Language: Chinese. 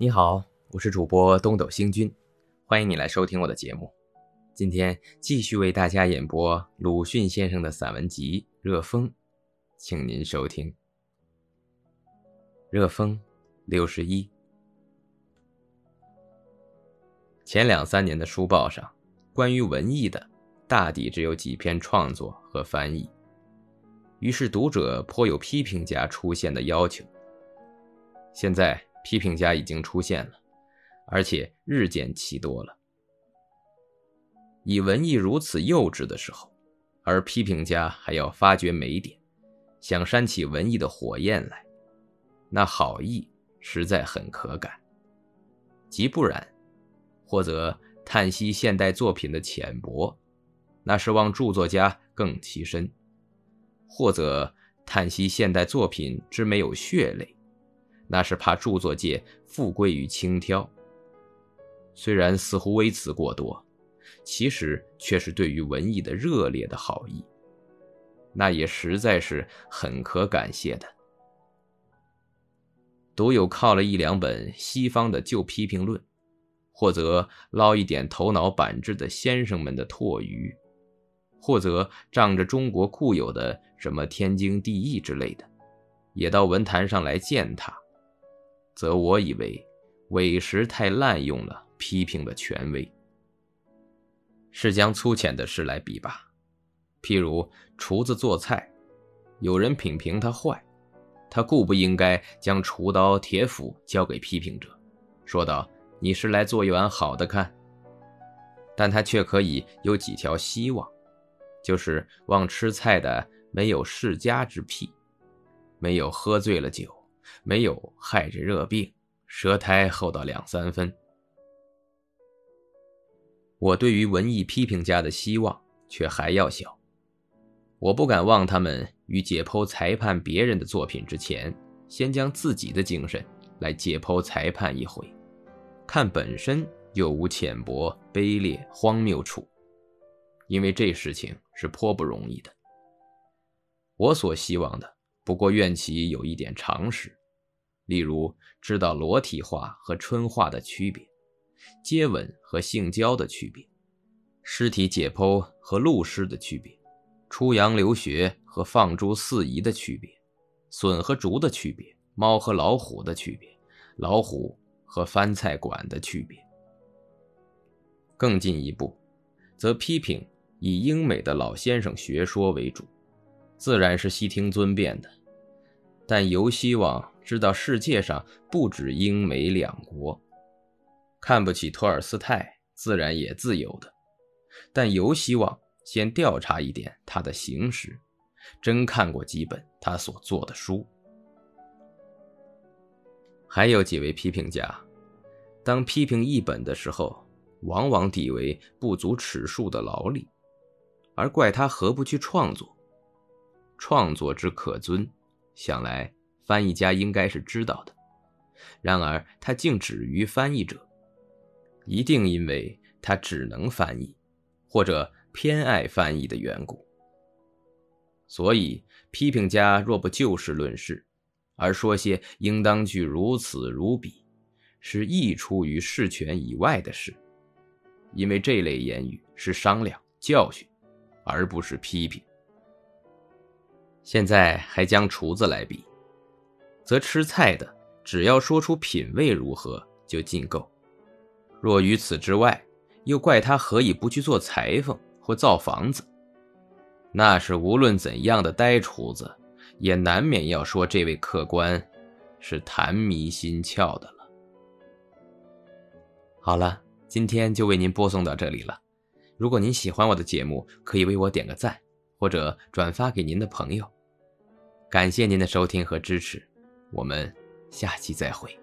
你好，我是主播东斗星君，欢迎你来收听我的节目。今天继续为大家演播鲁迅先生的散文集《热风》，请您收听《热风》六十一。前两三年的书报上，关于文艺的，大抵只有几篇创作和翻译。于是读者颇有批评家出现的要求。现在批评家已经出现了，而且日渐其多了。以文艺如此幼稚的时候，而批评家还要发掘美点，想煽起文艺的火焰来，那好意实在很可感。即不然，或者叹息现代作品的浅薄，那是望著作家更其深。或者叹息现代作品之没有血泪，那是怕著作界富贵与轻佻。虽然似乎微词过多，其实却是对于文艺的热烈的好意，那也实在是很可感谢的。独有靠了一两本西方的旧批评论，或者捞一点头脑板滞的先生们的唾余。或者仗着中国固有的什么天经地义之类的，也到文坛上来践踏，则我以为委实太滥用了批评的权威。是将粗浅的事来比吧，譬如厨子做菜，有人品评他坏，他固不应该将厨刀铁斧交给批评者，说道：“你是来做一碗好的看。”但他却可以有几条希望。就是望吃菜的没有世家之癖，没有喝醉了酒，没有害着热病，舌苔厚到两三分。我对于文艺批评家的希望却还要小，我不敢望他们于解剖裁判别人的作品之前，先将自己的精神来解剖裁判一回，看本身有无浅薄、卑劣、荒谬处。因为这事情是颇不容易的。我所希望的，不过愿其有一点常识，例如知道裸体画和春画的区别，接吻和性交的区别，尸体解剖和露尸的区别，出洋留学和放诸四夷的区别，笋和竹的区别，猫和老虎的区别，老虎和翻菜馆的区别。更进一步，则批评。以英美的老先生学说为主，自然是悉听尊便的。但尤希望知道世界上不止英美两国，看不起托尔斯泰，自然也自由的。但尤希望先调查一点他的行识，真看过几本他所做的书。还有几位批评家，当批评一本的时候，往往抵为不足尺数的劳力。而怪他何不去创作？创作之可尊，想来翻译家应该是知道的。然而他竟止于翻译者，一定因为他只能翻译，或者偏爱翻译的缘故。所以批评家若不就事论事，而说些应当具如此如彼，是溢出于事权以外的事。因为这类言语是商量教训。而不是批评。现在还将厨子来比，则吃菜的只要说出品味如何就尽够。若于此之外，又怪他何以不去做裁缝或造房子？那是无论怎样的呆厨子，也难免要说这位客官是痰迷心窍的了。好了，今天就为您播送到这里了。如果您喜欢我的节目，可以为我点个赞，或者转发给您的朋友。感谢您的收听和支持，我们下期再会。